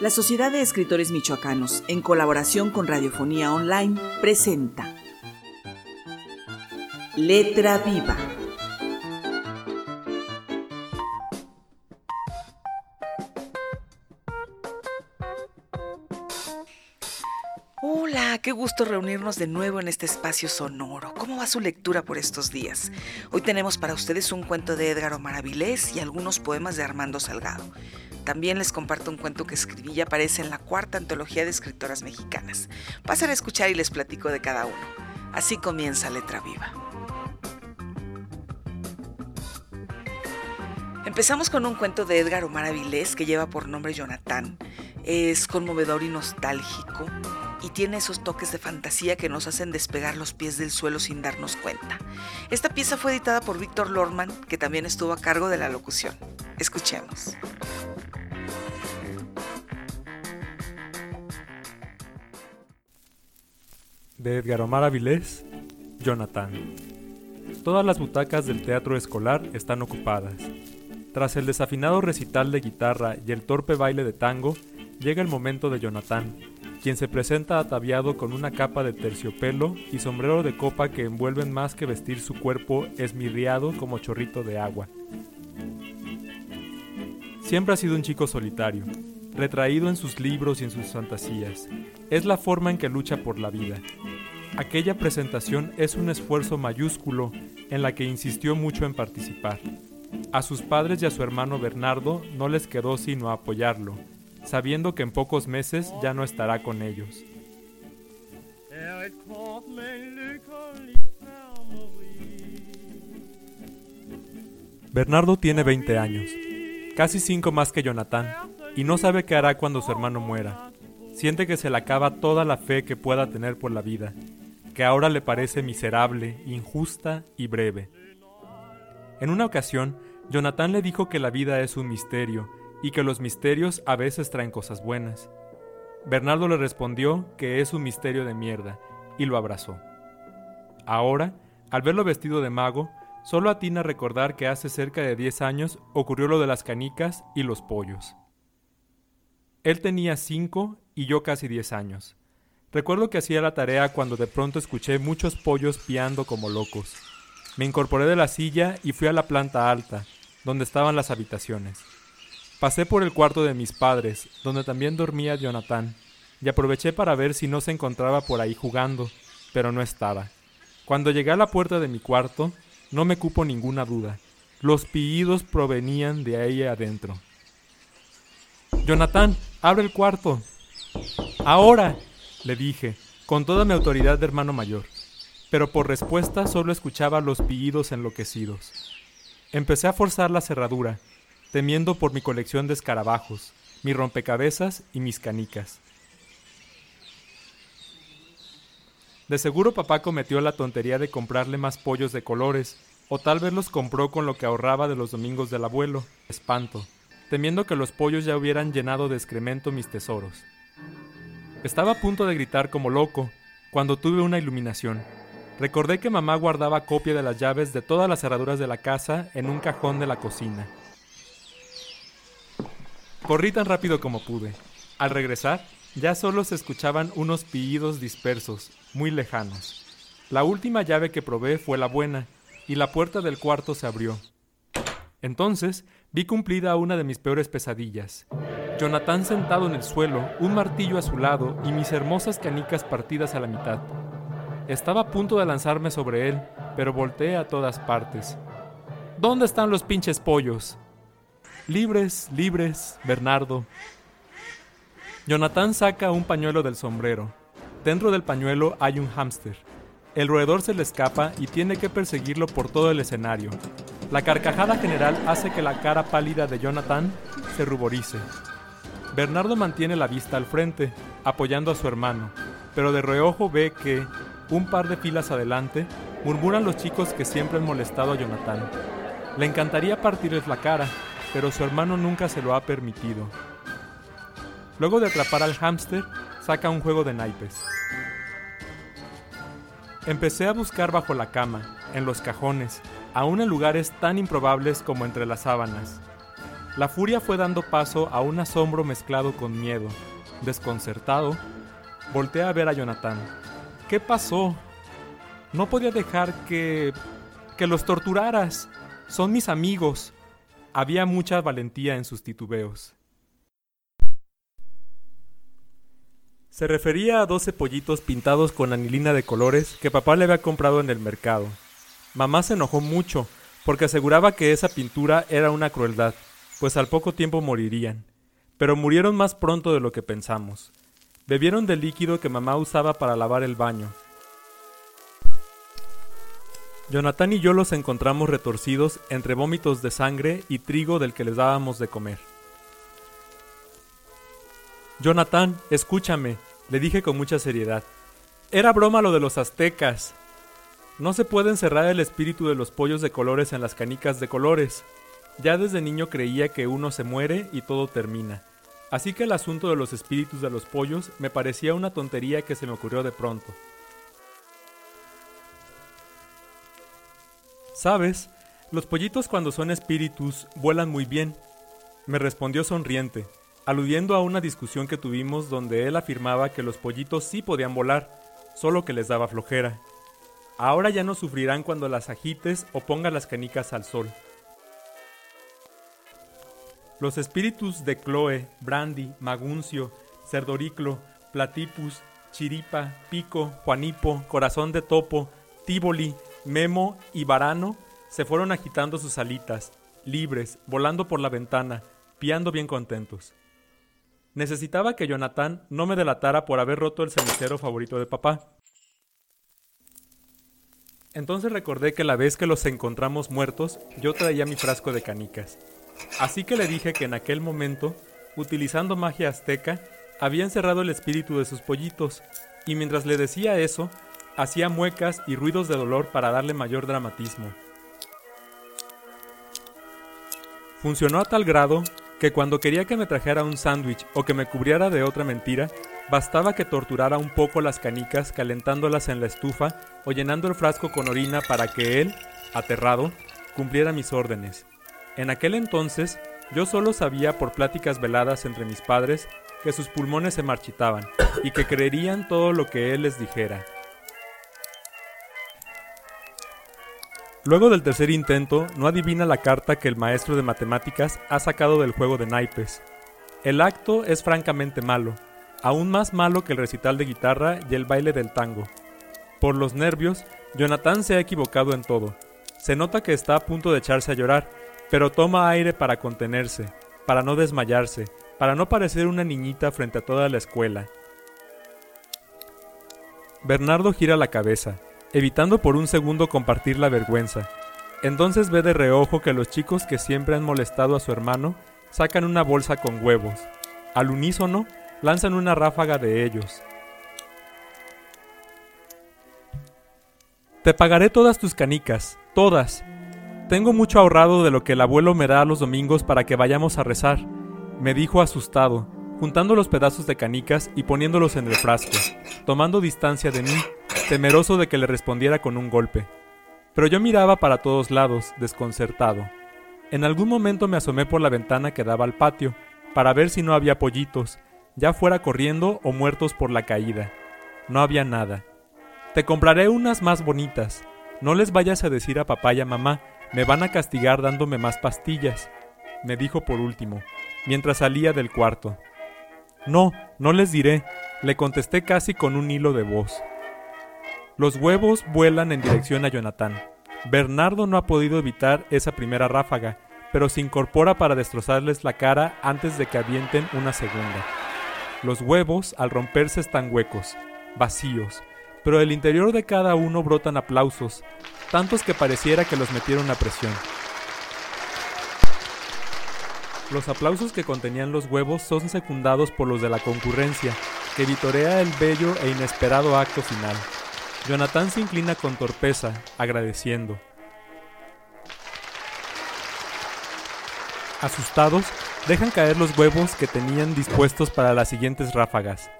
La Sociedad de Escritores Michoacanos, en colaboración con Radiofonía Online, presenta Letra Viva. Hola, qué gusto reunirnos de nuevo en este espacio sonoro. ¿Cómo va su lectura por estos días? Hoy tenemos para ustedes un cuento de Edgar Omar Avilés y algunos poemas de Armando Salgado. También les comparto un cuento que escribí y aparece en la cuarta antología de escritoras mexicanas. Pasen a escuchar y les platico de cada uno. Así comienza Letra Viva. Empezamos con un cuento de Edgar Omar Avilés que lleva por nombre Jonathan. Es conmovedor y nostálgico y tiene esos toques de fantasía que nos hacen despegar los pies del suelo sin darnos cuenta. Esta pieza fue editada por Víctor Lorman, que también estuvo a cargo de la locución. Escuchemos. De Edgar Omar Avilés, Jonathan. Todas las butacas del teatro escolar están ocupadas. Tras el desafinado recital de guitarra y el torpe baile de tango, llega el momento de Jonathan, quien se presenta ataviado con una capa de terciopelo y sombrero de copa que envuelven más que vestir su cuerpo esmirriado como chorrito de agua. Siempre ha sido un chico solitario, retraído en sus libros y en sus fantasías. Es la forma en que lucha por la vida. Aquella presentación es un esfuerzo mayúsculo en la que insistió mucho en participar. A sus padres y a su hermano Bernardo no les quedó sino apoyarlo, sabiendo que en pocos meses ya no estará con ellos. Bernardo tiene 20 años, casi 5 más que Jonathan, y no sabe qué hará cuando su hermano muera. Siente que se le acaba toda la fe que pueda tener por la vida, que ahora le parece miserable, injusta y breve. En una ocasión, Jonathan le dijo que la vida es un misterio y que los misterios a veces traen cosas buenas. Bernardo le respondió que es un misterio de mierda y lo abrazó. Ahora, al verlo vestido de mago, solo atina a recordar que hace cerca de 10 años ocurrió lo de las canicas y los pollos. Él tenía 5 y yo casi 10 años. Recuerdo que hacía la tarea cuando de pronto escuché muchos pollos piando como locos. Me incorporé de la silla y fui a la planta alta, donde estaban las habitaciones. Pasé por el cuarto de mis padres, donde también dormía Jonathan, y aproveché para ver si no se encontraba por ahí jugando, pero no estaba. Cuando llegué a la puerta de mi cuarto, no me cupo ninguna duda. Los pillidos provenían de ahí adentro. Jonathan, abre el cuarto. Ahora, le dije, con toda mi autoridad de hermano mayor. Pero por respuesta solo escuchaba los pillidos enloquecidos. Empecé a forzar la cerradura, temiendo por mi colección de escarabajos, mi rompecabezas y mis canicas. De seguro papá cometió la tontería de comprarle más pollos de colores, o tal vez los compró con lo que ahorraba de los domingos del abuelo. Espanto, temiendo que los pollos ya hubieran llenado de excremento mis tesoros. Estaba a punto de gritar como loco, cuando tuve una iluminación. Recordé que mamá guardaba copia de las llaves de todas las cerraduras de la casa en un cajón de la cocina. Corrí tan rápido como pude. Al regresar, ya solo se escuchaban unos pillidos dispersos, muy lejanos. La última llave que probé fue la buena, y la puerta del cuarto se abrió. Entonces vi cumplida una de mis peores pesadillas. Jonathan sentado en el suelo, un martillo a su lado y mis hermosas canicas partidas a la mitad. Estaba a punto de lanzarme sobre él, pero volteé a todas partes. ¿Dónde están los pinches pollos? Libres, libres, Bernardo. Jonathan saca un pañuelo del sombrero. Dentro del pañuelo hay un hámster. El roedor se le escapa y tiene que perseguirlo por todo el escenario. La carcajada general hace que la cara pálida de Jonathan se ruborice. Bernardo mantiene la vista al frente, apoyando a su hermano, pero de reojo ve que, un par de filas adelante, murmuran los chicos que siempre han molestado a Jonathan. Le encantaría partirles la cara, pero su hermano nunca se lo ha permitido. Luego de atrapar al hámster, saca un juego de naipes. Empecé a buscar bajo la cama, en los cajones, aún en lugares tan improbables como entre las sábanas. La furia fue dando paso a un asombro mezclado con miedo. Desconcertado, volteé a ver a Jonathan. ¿Qué pasó? No podía dejar que... que los torturaras. Son mis amigos. Había mucha valentía en sus titubeos. Se refería a doce pollitos pintados con anilina de colores que papá le había comprado en el mercado. Mamá se enojó mucho porque aseguraba que esa pintura era una crueldad, pues al poco tiempo morirían. Pero murieron más pronto de lo que pensamos. Bebieron del líquido que mamá usaba para lavar el baño. Jonathan y yo los encontramos retorcidos entre vómitos de sangre y trigo del que les dábamos de comer. Jonathan, escúchame, le dije con mucha seriedad. Era broma lo de los aztecas. No se puede encerrar el espíritu de los pollos de colores en las canicas de colores. Ya desde niño creía que uno se muere y todo termina. Así que el asunto de los espíritus de los pollos me parecía una tontería que se me ocurrió de pronto. ¿Sabes? Los pollitos cuando son espíritus vuelan muy bien, me respondió sonriente aludiendo a una discusión que tuvimos donde él afirmaba que los pollitos sí podían volar, solo que les daba flojera. Ahora ya no sufrirán cuando las agites o pongas las canicas al sol. Los espíritus de Chloe, Brandy, Maguncio, Cerdoriclo, Platipus, Chiripa, Pico, Juanipo, Corazón de Topo, Tívoli, Memo y Varano se fueron agitando sus alitas, libres, volando por la ventana, piando bien contentos. Necesitaba que Jonathan no me delatara por haber roto el cenicero favorito de papá. Entonces recordé que la vez que los encontramos muertos, yo traía mi frasco de canicas. Así que le dije que en aquel momento, utilizando magia azteca, había encerrado el espíritu de sus pollitos, y mientras le decía eso, hacía muecas y ruidos de dolor para darle mayor dramatismo. Funcionó a tal grado que cuando quería que me trajera un sándwich o que me cubriera de otra mentira, bastaba que torturara un poco las canicas calentándolas en la estufa o llenando el frasco con orina para que él, aterrado, cumpliera mis órdenes. En aquel entonces, yo solo sabía por pláticas veladas entre mis padres que sus pulmones se marchitaban y que creerían todo lo que él les dijera. Luego del tercer intento, no adivina la carta que el maestro de matemáticas ha sacado del juego de naipes. El acto es francamente malo, aún más malo que el recital de guitarra y el baile del tango. Por los nervios, Jonathan se ha equivocado en todo. Se nota que está a punto de echarse a llorar, pero toma aire para contenerse, para no desmayarse, para no parecer una niñita frente a toda la escuela. Bernardo gira la cabeza, evitando por un segundo compartir la vergüenza. Entonces ve de reojo que los chicos que siempre han molestado a su hermano sacan una bolsa con huevos. Al unísono, lanzan una ráfaga de ellos. Te pagaré todas tus canicas, todas. Tengo mucho ahorrado de lo que el abuelo me da los domingos para que vayamos a rezar, me dijo asustado, juntando los pedazos de canicas y poniéndolos en el frasco, tomando distancia de mí temeroso de que le respondiera con un golpe. Pero yo miraba para todos lados, desconcertado. En algún momento me asomé por la ventana que daba al patio, para ver si no había pollitos, ya fuera corriendo o muertos por la caída. No había nada. Te compraré unas más bonitas. No les vayas a decir a papá y a mamá, me van a castigar dándome más pastillas, me dijo por último, mientras salía del cuarto. No, no les diré, le contesté casi con un hilo de voz. Los huevos vuelan en dirección a Jonathan. Bernardo no ha podido evitar esa primera ráfaga, pero se incorpora para destrozarles la cara antes de que avienten una segunda. Los huevos, al romperse, están huecos, vacíos, pero del interior de cada uno brotan aplausos, tantos que pareciera que los metieron a presión. Los aplausos que contenían los huevos son secundados por los de la concurrencia, que vitorea el bello e inesperado acto final. Jonathan se inclina con torpeza, agradeciendo. Asustados, dejan caer los huevos que tenían dispuestos para las siguientes ráfagas.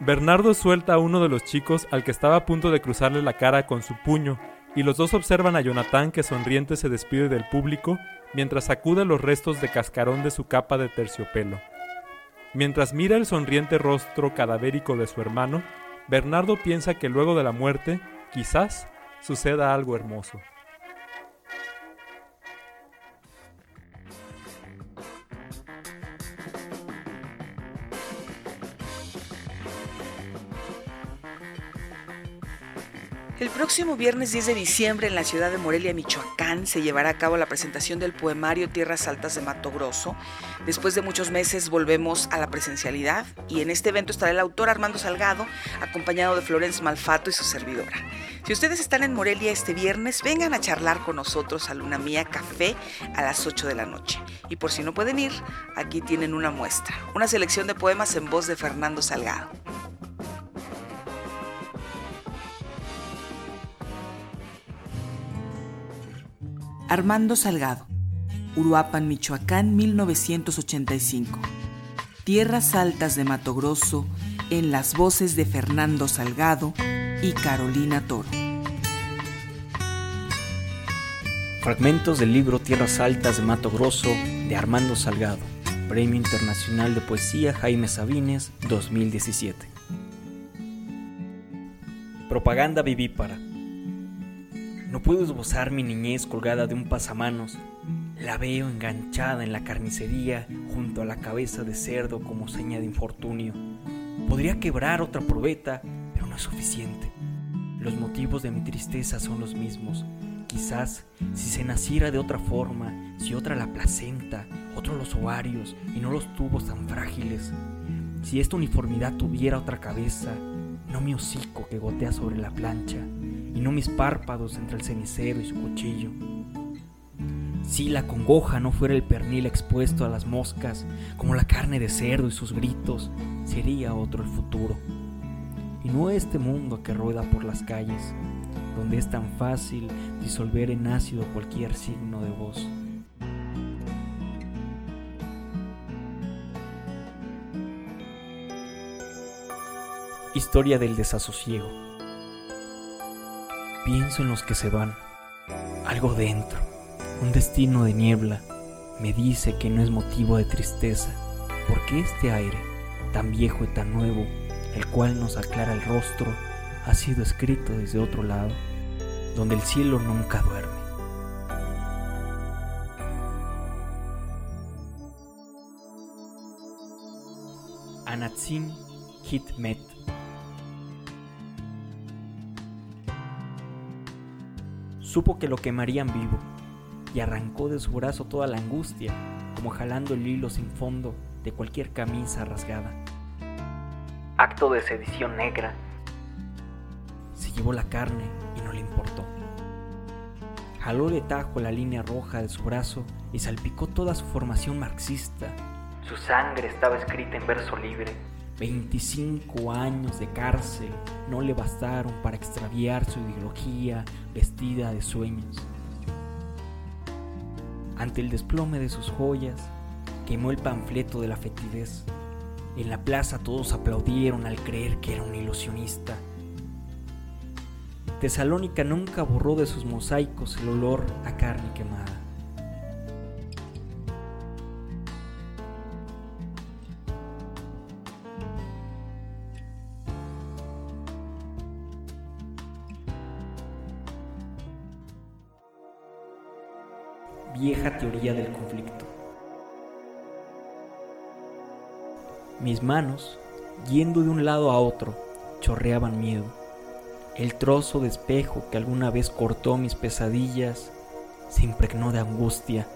Bernardo suelta a uno de los chicos al que estaba a punto de cruzarle la cara con su puño, y los dos observan a Jonathan que sonriente se despide del público mientras sacude los restos de cascarón de su capa de terciopelo. Mientras mira el sonriente rostro cadavérico de su hermano, Bernardo piensa que luego de la muerte, quizás, suceda algo hermoso. El próximo viernes 10 de diciembre en la ciudad de Morelia, Michoacán, se llevará a cabo la presentación del poemario Tierras Altas de Mato Grosso. Después de muchos meses volvemos a la presencialidad y en este evento estará el autor Armando Salgado, acompañado de Florence Malfato y su servidora. Si ustedes están en Morelia este viernes, vengan a charlar con nosotros a Luna Mía Café a las 8 de la noche. Y por si no pueden ir, aquí tienen una muestra, una selección de poemas en voz de Fernando Salgado. Armando Salgado, Uruapan, Michoacán, 1985. Tierras Altas de Mato Grosso, en las voces de Fernando Salgado y Carolina Toro. Fragmentos del libro Tierras Altas de Mato Grosso de Armando Salgado, Premio Internacional de Poesía Jaime Sabines 2017. Propaganda vivípara. No puedo esbozar mi niñez colgada de un pasamanos. La veo enganchada en la carnicería junto a la cabeza de cerdo como seña de infortunio. Podría quebrar otra probeta, pero no es suficiente. Los motivos de mi tristeza son los mismos. Quizás si se naciera de otra forma, si otra la placenta, otro los ovarios y no los tubos tan frágiles. Si esta uniformidad tuviera otra cabeza, no mi hocico que gotea sobre la plancha, y no mis párpados entre el cenicero y su cuchillo. Si la congoja no fuera el pernil expuesto a las moscas, como la carne de cerdo y sus gritos, sería otro el futuro. Y no este mundo que rueda por las calles, donde es tan fácil disolver en ácido cualquier signo de voz. Historia del desasosiego. Pienso en los que se van. Algo dentro, un destino de niebla, me dice que no es motivo de tristeza, porque este aire, tan viejo y tan nuevo, el cual nos aclara el rostro, ha sido escrito desde otro lado, donde el cielo nunca duerme. Anatzin Hitmet Supo que lo quemarían vivo y arrancó de su brazo toda la angustia, como jalando el hilo sin fondo de cualquier camisa rasgada. Acto de sedición negra. Se llevó la carne y no le importó. Jaló de tajo la línea roja de su brazo y salpicó toda su formación marxista. Su sangre estaba escrita en verso libre. 25 años de cárcel no le bastaron para extraviar su ideología vestida de sueños. Ante el desplome de sus joyas, quemó el panfleto de la fetidez. En la plaza todos aplaudieron al creer que era un ilusionista. Tesalónica nunca borró de sus mosaicos el olor a carne quemada. Teoría del conflicto. Mis manos, yendo de un lado a otro, chorreaban miedo. El trozo de espejo que alguna vez cortó mis pesadillas se impregnó de angustia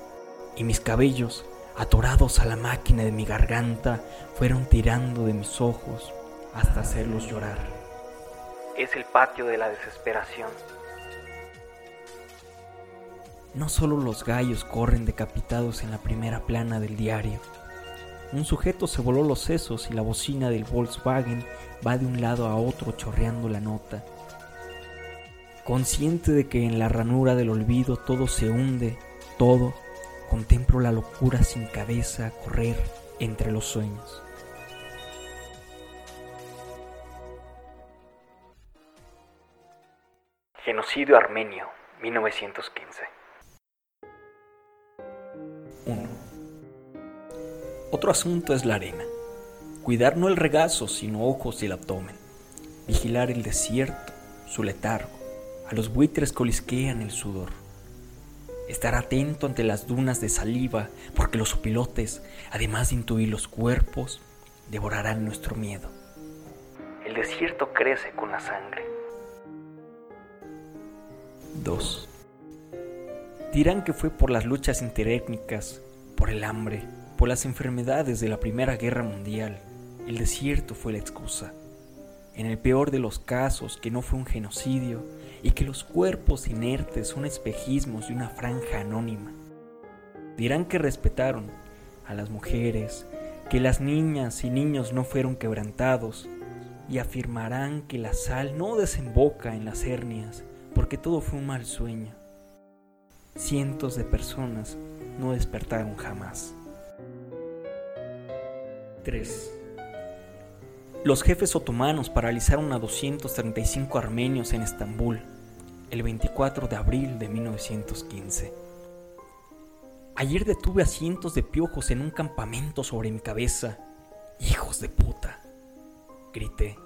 y mis cabellos, atorados a la máquina de mi garganta, fueron tirando de mis ojos hasta hacerlos llorar. Es el patio de la desesperación. No solo los gallos corren decapitados en la primera plana del diario. Un sujeto se voló los sesos y la bocina del Volkswagen va de un lado a otro chorreando la nota. Consciente de que en la ranura del olvido todo se hunde, todo, contemplo la locura sin cabeza correr entre los sueños. Genocidio armenio, 1915. Otro asunto es la arena. Cuidar no el regazo, sino ojos y el abdomen. Vigilar el desierto, su letargo. A los buitres colisquean el sudor. Estar atento ante las dunas de saliva, porque los opilotes, además de intuir los cuerpos, devorarán nuestro miedo. El desierto crece con la sangre. 2. Dirán que fue por las luchas interétnicas, por el hambre, por las enfermedades de la Primera Guerra Mundial. El desierto fue la excusa. En el peor de los casos, que no fue un genocidio y que los cuerpos inertes son espejismos de una franja anónima. Dirán que respetaron a las mujeres, que las niñas y niños no fueron quebrantados, y afirmarán que la sal no desemboca en las hernias, porque todo fue un mal sueño. Cientos de personas no despertaron jamás. 3. Los jefes otomanos paralizaron a 235 armenios en Estambul el 24 de abril de 1915. Ayer detuve a cientos de piojos en un campamento sobre mi cabeza. Hijos de puta. Grité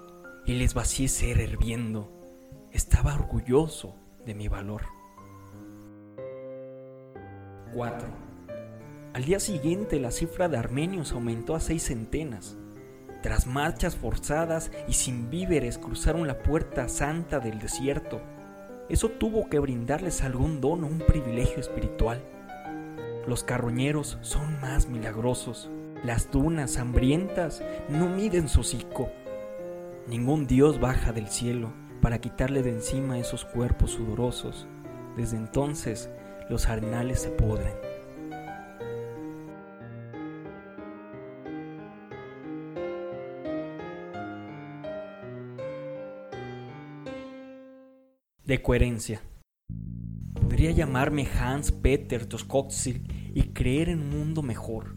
y les vacié ser hirviendo. Estaba orgulloso de mi valor. 4. Al día siguiente la cifra de armenios aumentó a seis centenas. Tras marchas forzadas y sin víveres cruzaron la puerta santa del desierto. Eso tuvo que brindarles algún don o un privilegio espiritual. Los carroñeros son más milagrosos. Las dunas hambrientas no miden su hocico. Ningún dios baja del cielo para quitarle de encima esos cuerpos sudorosos. Desde entonces los arenales se pudren. De coherencia. Podría llamarme Hans Peter Toskotsil y creer en un mundo mejor.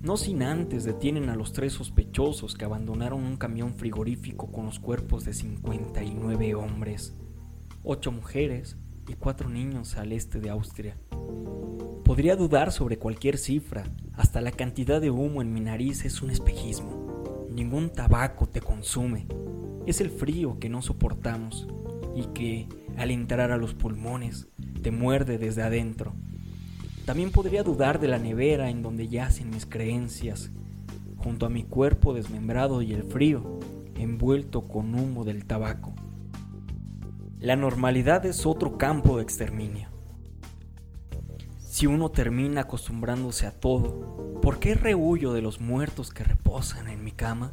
No sin antes detienen a los tres sospechosos que abandonaron un camión frigorífico con los cuerpos de 59 hombres, 8 mujeres y 4 niños al este de Austria. Podría dudar sobre cualquier cifra, hasta la cantidad de humo en mi nariz es un espejismo. Ningún tabaco te consume, es el frío que no soportamos y que, al entrar a los pulmones, te muerde desde adentro. También podría dudar de la nevera en donde yacen mis creencias, junto a mi cuerpo desmembrado y el frío, envuelto con humo del tabaco. La normalidad es otro campo de exterminio. Si uno termina acostumbrándose a todo, ¿por qué rehuyo de los muertos que reposan en mi cama?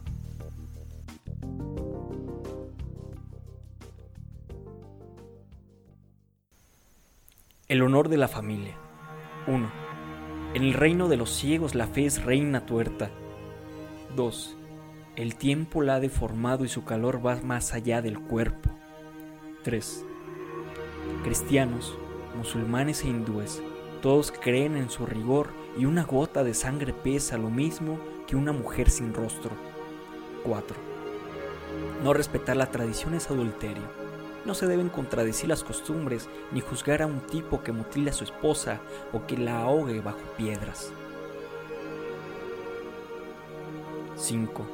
Honor de la familia. 1. En el reino de los ciegos la fe es reina tuerta. 2. El tiempo la ha deformado y su calor va más allá del cuerpo. 3. Cristianos, musulmanes e hindúes todos creen en su rigor y una gota de sangre pesa lo mismo que una mujer sin rostro. 4. No respetar la tradición es adulterio. No se deben contradecir las costumbres ni juzgar a un tipo que mutile a su esposa o que la ahogue bajo piedras. 5.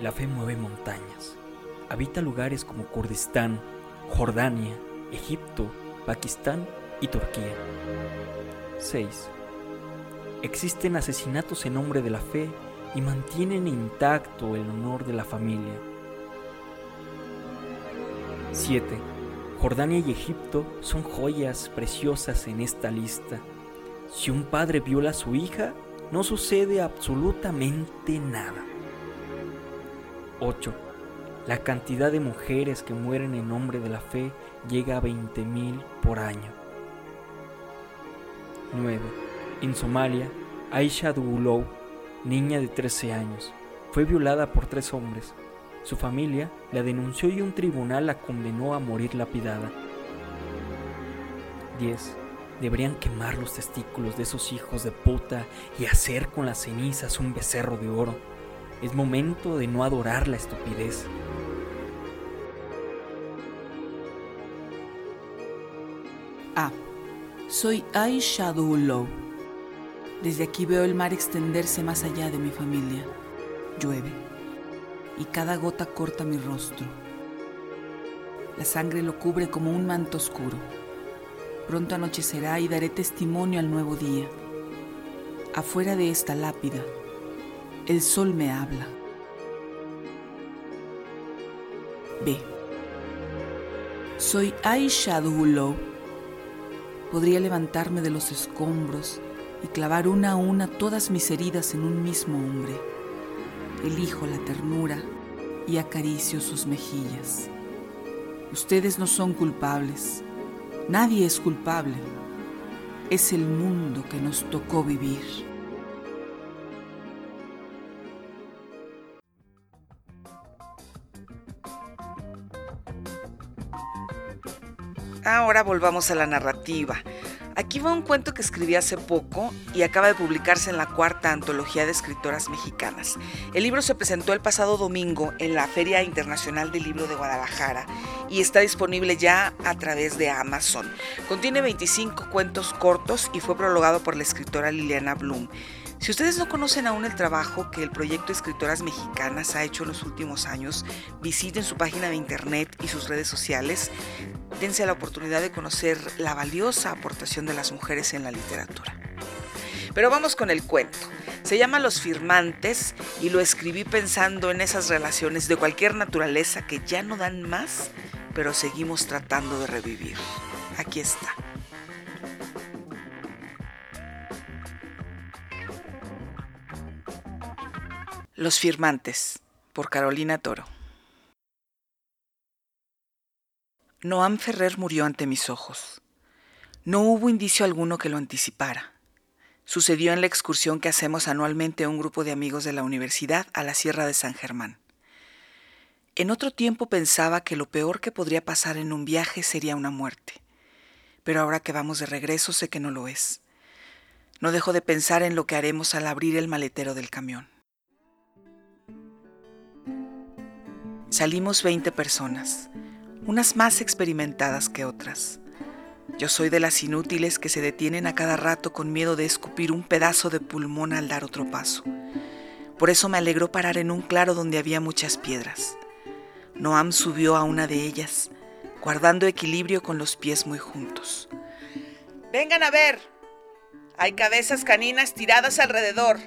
La fe mueve montañas. Habita lugares como Kurdistán, Jordania, Egipto, Pakistán y Turquía. 6. Existen asesinatos en nombre de la fe y mantienen intacto el honor de la familia. 7. Jordania y Egipto son joyas preciosas en esta lista. Si un padre viola a su hija, no sucede absolutamente nada. 8. La cantidad de mujeres que mueren en nombre de la fe llega a 20.000 por año. 9. En Somalia, Aisha Dugulow, niña de 13 años, fue violada por tres hombres. Su familia la denunció y un tribunal la condenó a morir lapidada. 10. Deberían quemar los testículos de esos hijos de puta y hacer con las cenizas un becerro de oro. Es momento de no adorar la estupidez. A. Soy Ai Shadow Low. Desde aquí veo el mar extenderse más allá de mi familia. Llueve. Y cada gota corta mi rostro. La sangre lo cubre como un manto oscuro. Pronto anochecerá y daré testimonio al nuevo día. Afuera de esta lápida, el sol me habla. B. Soy Aisha Low. Podría levantarme de los escombros y clavar una a una todas mis heridas en un mismo hombre. Elijo la ternura y acaricio sus mejillas. Ustedes no son culpables. Nadie es culpable. Es el mundo que nos tocó vivir. Ahora volvamos a la narrativa. Aquí va un cuento que escribí hace poco y acaba de publicarse en la cuarta antología de escritoras mexicanas. El libro se presentó el pasado domingo en la Feria Internacional del Libro de Guadalajara y está disponible ya a través de Amazon. Contiene 25 cuentos cortos y fue prologado por la escritora Liliana Bloom. Si ustedes no conocen aún el trabajo que el proyecto Escritoras Mexicanas ha hecho en los últimos años, visiten su página de internet y sus redes sociales. Dense la oportunidad de conocer la valiosa aportación de las mujeres en la literatura. Pero vamos con el cuento. Se llama Los Firmantes y lo escribí pensando en esas relaciones de cualquier naturaleza que ya no dan más, pero seguimos tratando de revivir. Aquí está. Los firmantes, por Carolina Toro. Noam Ferrer murió ante mis ojos. No hubo indicio alguno que lo anticipara. Sucedió en la excursión que hacemos anualmente un grupo de amigos de la universidad a la Sierra de San Germán. En otro tiempo pensaba que lo peor que podría pasar en un viaje sería una muerte, pero ahora que vamos de regreso sé que no lo es. No dejo de pensar en lo que haremos al abrir el maletero del camión. Salimos 20 personas, unas más experimentadas que otras. Yo soy de las inútiles que se detienen a cada rato con miedo de escupir un pedazo de pulmón al dar otro paso. Por eso me alegró parar en un claro donde había muchas piedras. Noam subió a una de ellas, guardando equilibrio con los pies muy juntos. Vengan a ver. Hay cabezas caninas tiradas alrededor.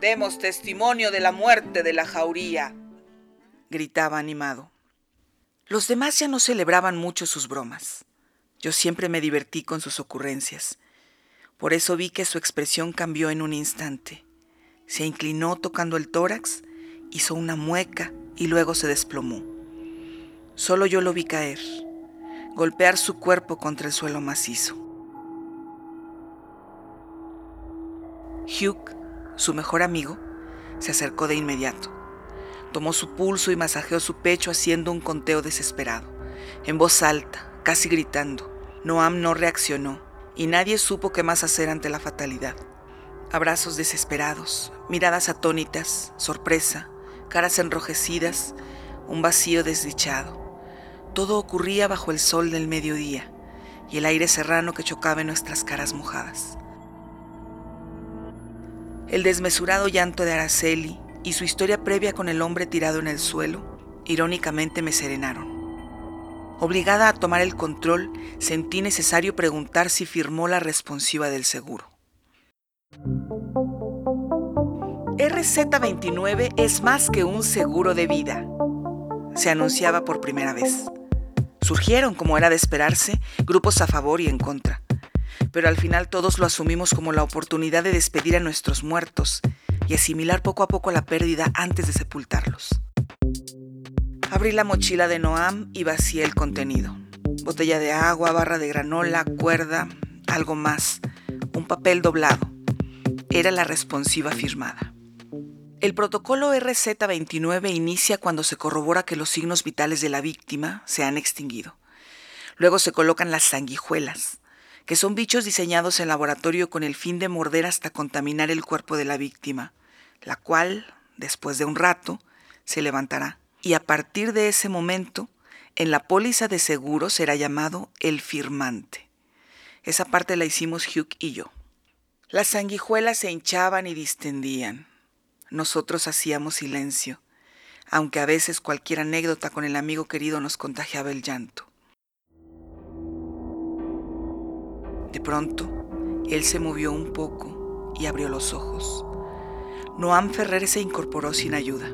Demos testimonio de la muerte de la jauría gritaba animado. Los demás ya no celebraban mucho sus bromas. Yo siempre me divertí con sus ocurrencias. Por eso vi que su expresión cambió en un instante. Se inclinó tocando el tórax, hizo una mueca y luego se desplomó. Solo yo lo vi caer, golpear su cuerpo contra el suelo macizo. Hugh, su mejor amigo, se acercó de inmediato. Tomó su pulso y masajeó su pecho haciendo un conteo desesperado. En voz alta, casi gritando. Noam no reaccionó y nadie supo qué más hacer ante la fatalidad. Abrazos desesperados, miradas atónitas, sorpresa, caras enrojecidas, un vacío desdichado. Todo ocurría bajo el sol del mediodía y el aire serrano que chocaba en nuestras caras mojadas. El desmesurado llanto de Araceli, y su historia previa con el hombre tirado en el suelo, irónicamente me serenaron. Obligada a tomar el control, sentí necesario preguntar si firmó la responsiva del seguro. RZ29 es más que un seguro de vida, se anunciaba por primera vez. Surgieron, como era de esperarse, grupos a favor y en contra, pero al final todos lo asumimos como la oportunidad de despedir a nuestros muertos y asimilar poco a poco la pérdida antes de sepultarlos. Abrí la mochila de Noam y vacié el contenido. Botella de agua, barra de granola, cuerda, algo más, un papel doblado. Era la responsiva firmada. El protocolo RZ29 inicia cuando se corrobora que los signos vitales de la víctima se han extinguido. Luego se colocan las sanguijuelas, que son bichos diseñados en laboratorio con el fin de morder hasta contaminar el cuerpo de la víctima, la cual, después de un rato, se levantará y a partir de ese momento, en la póliza de seguro será llamado el firmante. Esa parte la hicimos Hugh y yo. Las sanguijuelas se hinchaban y distendían. Nosotros hacíamos silencio, aunque a veces cualquier anécdota con el amigo querido nos contagiaba el llanto. De pronto, él se movió un poco y abrió los ojos. Noam Ferrer se incorporó sin ayuda.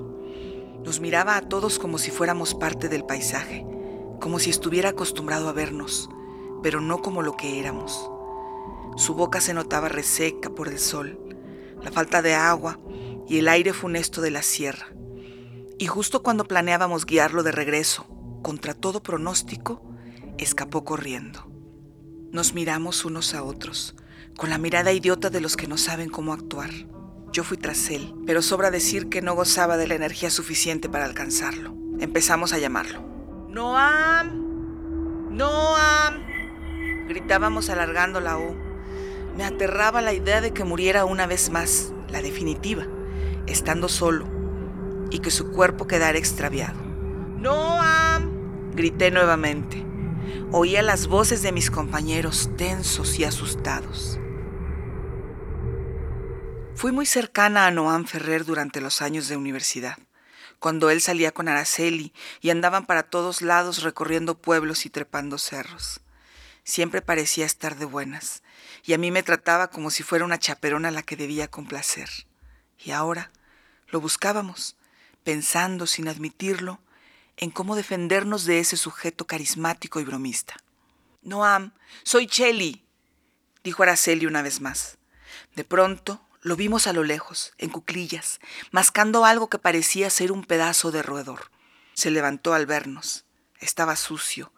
Nos miraba a todos como si fuéramos parte del paisaje, como si estuviera acostumbrado a vernos, pero no como lo que éramos. Su boca se notaba reseca por el sol, la falta de agua y el aire funesto de la sierra. Y justo cuando planeábamos guiarlo de regreso, contra todo pronóstico, escapó corriendo. Nos miramos unos a otros, con la mirada idiota de los que no saben cómo actuar. Yo fui tras él, pero sobra decir que no gozaba de la energía suficiente para alcanzarlo. Empezamos a llamarlo. Noam, Noam, gritábamos alargando la O. Me aterraba la idea de que muriera una vez más, la definitiva, estando solo, y que su cuerpo quedara extraviado. Noam, grité nuevamente. Oía las voces de mis compañeros tensos y asustados. Fui muy cercana a Noam Ferrer durante los años de universidad, cuando él salía con Araceli y andaban para todos lados recorriendo pueblos y trepando cerros. Siempre parecía estar de buenas, y a mí me trataba como si fuera una chaperona a la que debía complacer. Y ahora lo buscábamos, pensando, sin admitirlo, en cómo defendernos de ese sujeto carismático y bromista. Noam, soy Chelly, dijo Araceli una vez más. De pronto lo vimos a lo lejos, en cuclillas, mascando algo que parecía ser un pedazo de roedor. Se levantó al vernos. Estaba sucio.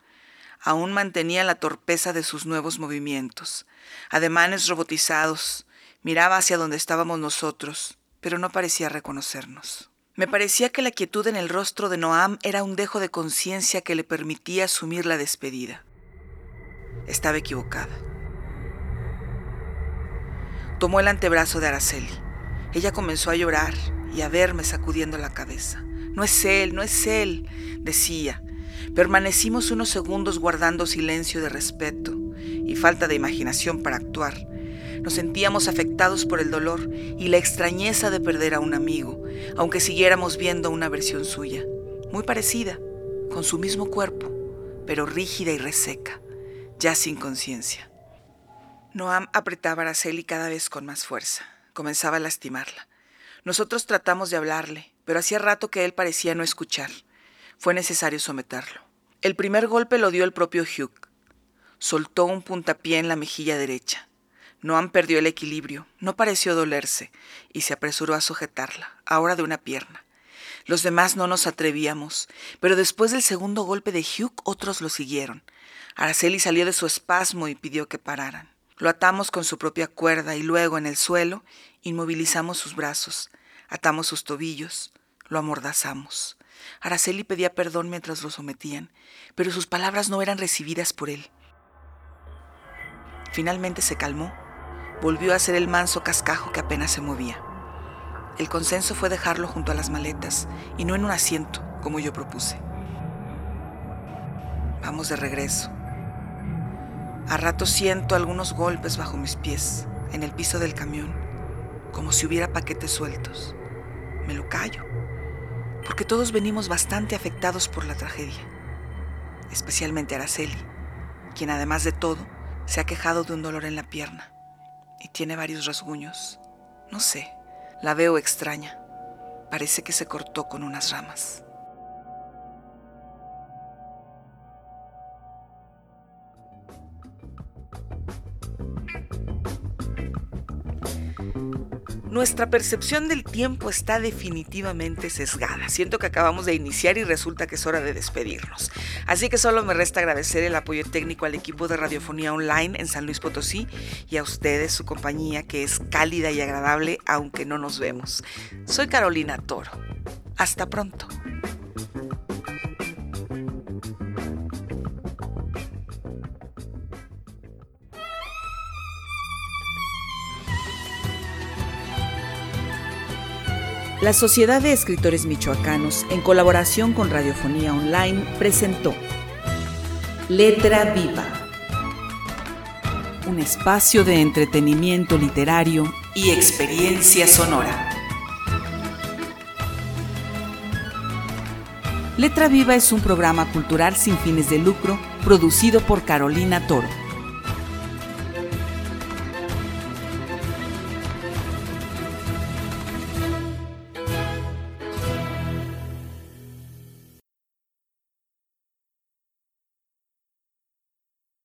Aún mantenía la torpeza de sus nuevos movimientos, ademanes robotizados. Miraba hacia donde estábamos nosotros, pero no parecía reconocernos. Me parecía que la quietud en el rostro de Noam era un dejo de conciencia que le permitía asumir la despedida. Estaba equivocada. Tomó el antebrazo de Araceli. Ella comenzó a llorar y a verme sacudiendo la cabeza. No es él, no es él, decía. Permanecimos unos segundos guardando silencio de respeto y falta de imaginación para actuar. Nos sentíamos afectados por el dolor y la extrañeza de perder a un amigo, aunque siguiéramos viendo una versión suya, muy parecida, con su mismo cuerpo, pero rígida y reseca, ya sin conciencia. Noam apretaba a Araceli cada vez con más fuerza. Comenzaba a lastimarla. Nosotros tratamos de hablarle, pero hacía rato que él parecía no escuchar. Fue necesario someterlo. El primer golpe lo dio el propio Hugh. Soltó un puntapié en la mejilla derecha. Noam perdió el equilibrio, no pareció dolerse, y se apresuró a sujetarla, ahora de una pierna. Los demás no nos atrevíamos, pero después del segundo golpe de Hugh otros lo siguieron. Araceli salió de su espasmo y pidió que pararan. Lo atamos con su propia cuerda y luego en el suelo inmovilizamos sus brazos, atamos sus tobillos, lo amordazamos. Araceli pedía perdón mientras lo sometían, pero sus palabras no eran recibidas por él. Finalmente se calmó volvió a ser el manso cascajo que apenas se movía. El consenso fue dejarlo junto a las maletas y no en un asiento, como yo propuse. Vamos de regreso. A rato siento algunos golpes bajo mis pies, en el piso del camión, como si hubiera paquetes sueltos. Me lo callo, porque todos venimos bastante afectados por la tragedia, especialmente Araceli, quien además de todo se ha quejado de un dolor en la pierna y tiene varios rasguños. No sé, la veo extraña. Parece que se cortó con unas ramas. Nuestra percepción del tiempo está definitivamente sesgada. Siento que acabamos de iniciar y resulta que es hora de despedirnos. Así que solo me resta agradecer el apoyo técnico al equipo de Radiofonía Online en San Luis Potosí y a ustedes su compañía que es cálida y agradable aunque no nos vemos. Soy Carolina Toro. Hasta pronto. La Sociedad de Escritores Michoacanos, en colaboración con Radiofonía Online, presentó Letra Viva, un espacio de entretenimiento literario y experiencia sonora. Letra Viva es un programa cultural sin fines de lucro producido por Carolina Toro.